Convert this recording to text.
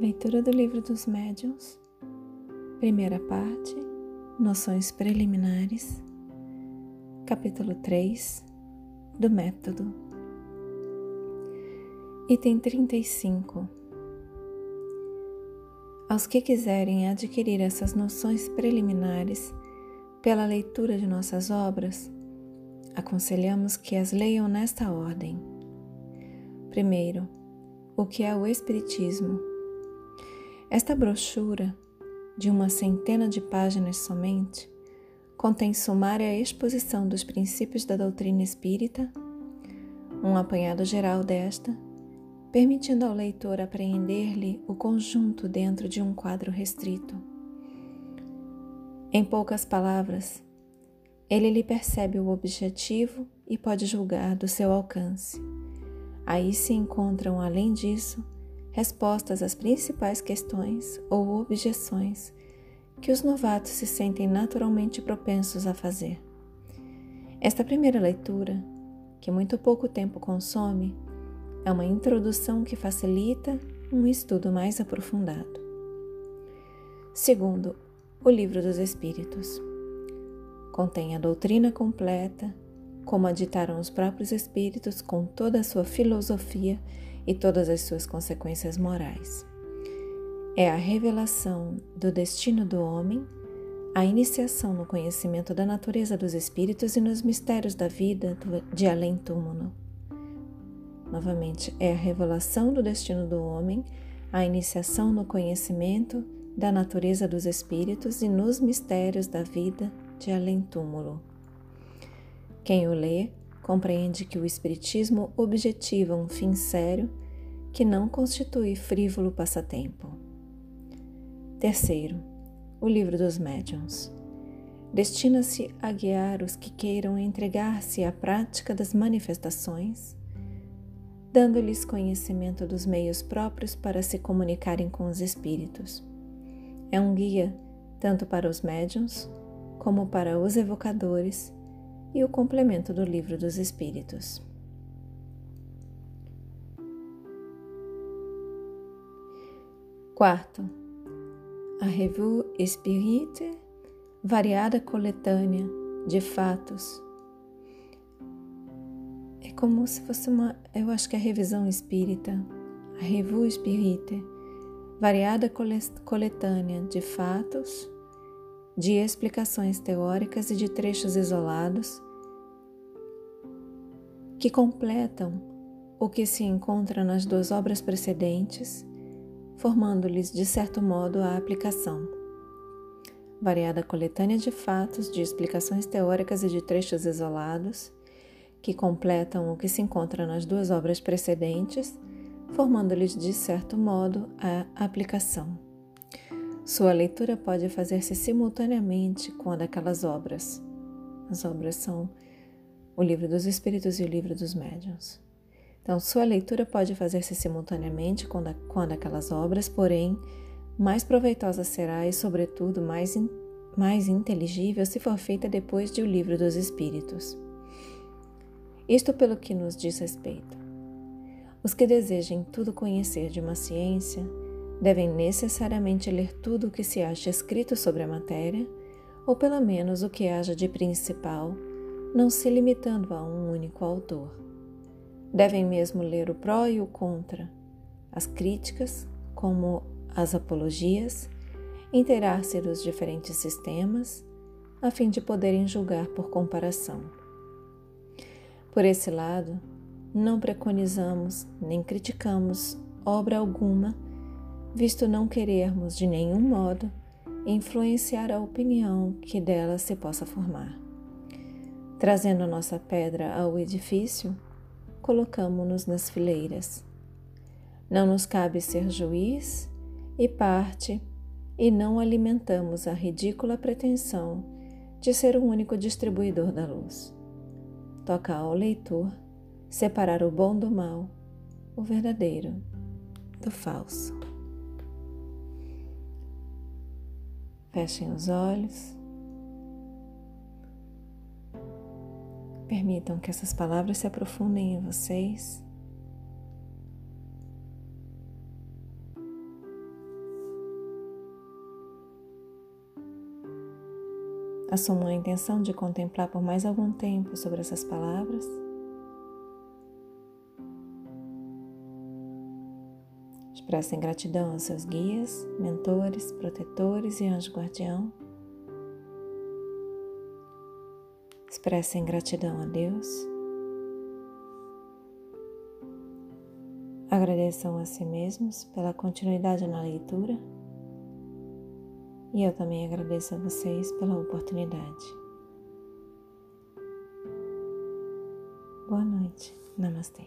Leitura do Livro dos Médiuns, primeira parte, Noções Preliminares, capítulo 3 do Método, item 35. Aos que quiserem adquirir essas noções preliminares pela leitura de nossas obras, aconselhamos que as leiam nesta ordem. Primeiro, o que é o Espiritismo? Esta brochura, de uma centena de páginas somente, contém sumária exposição dos princípios da doutrina espírita, um apanhado geral desta, permitindo ao leitor apreender-lhe o conjunto dentro de um quadro restrito. Em poucas palavras, ele lhe percebe o objetivo e pode julgar do seu alcance. Aí se encontram, além disso, respostas às principais questões ou objeções que os novatos se sentem naturalmente propensos a fazer. Esta primeira leitura, que muito pouco tempo consome, é uma introdução que facilita um estudo mais aprofundado. Segundo, o Livro dos Espíritos. Contém a doutrina completa, como a ditaram os próprios Espíritos com toda a sua filosofia e todas as suas consequências morais. É a revelação do destino do homem, a iniciação no conhecimento da natureza dos espíritos e nos mistérios da vida de além-túmulo. Novamente, é a revelação do destino do homem, a iniciação no conhecimento da natureza dos espíritos e nos mistérios da vida de além-túmulo. Quem o lê compreende que o Espiritismo objetiva um fim sério que não constitui frívolo passatempo. Terceiro, o Livro dos Médiuns. Destina-se a guiar os que queiram entregar-se à prática das manifestações, dando-lhes conhecimento dos meios próprios para se comunicarem com os espíritos. É um guia tanto para os médiuns como para os evocadores e o complemento do Livro dos Espíritos. Quarto, a Revue Spirit, variada coletânea de fatos. É como se fosse uma, eu acho que é a revisão espírita, a Revue Spirit, variada coletânea de fatos de explicações teóricas e de trechos isolados que completam o que se encontra nas duas obras precedentes, formando-lhes, de certo modo, a aplicação. Variada coletânea de fatos, de explicações teóricas e de trechos isolados, que completam o que se encontra nas duas obras precedentes, formando-lhes, de certo modo, a aplicação. Sua leitura pode fazer-se simultaneamente com a daquelas obras. As obras são o Livro dos Espíritos e o Livro dos Médiuns. Então, sua leitura pode fazer-se simultaneamente com, da, com a daquelas obras, porém, mais proveitosa será e, sobretudo, mais, in, mais inteligível se for feita depois de O Livro dos Espíritos. Isto pelo que nos diz respeito. Os que desejem tudo conhecer de uma ciência devem necessariamente ler tudo o que se acha escrito sobre a matéria, ou pelo menos o que haja de principal, não se limitando a um único autor. Devem mesmo ler o pró e o contra, as críticas, como as apologias, inteirar-se dos diferentes sistemas, a fim de poderem julgar por comparação. Por esse lado, não preconizamos nem criticamos obra alguma visto não querermos de nenhum modo influenciar a opinião que dela se possa formar. Trazendo nossa pedra ao edifício, colocamo-nos nas fileiras. Não nos cabe ser juiz e parte, e não alimentamos a ridícula pretensão de ser o único distribuidor da luz. Toca ao leitor separar o bom do mal, o verdadeiro do falso. Fechem os olhos. Permitam que essas palavras se aprofundem em vocês. Assumam a intenção de contemplar por mais algum tempo sobre essas palavras. Expressem gratidão aos seus guias, mentores, protetores e anjo guardião. Expressem gratidão a Deus. Agradeçam a si mesmos pela continuidade na leitura. E eu também agradeço a vocês pela oportunidade. Boa noite. Namastê.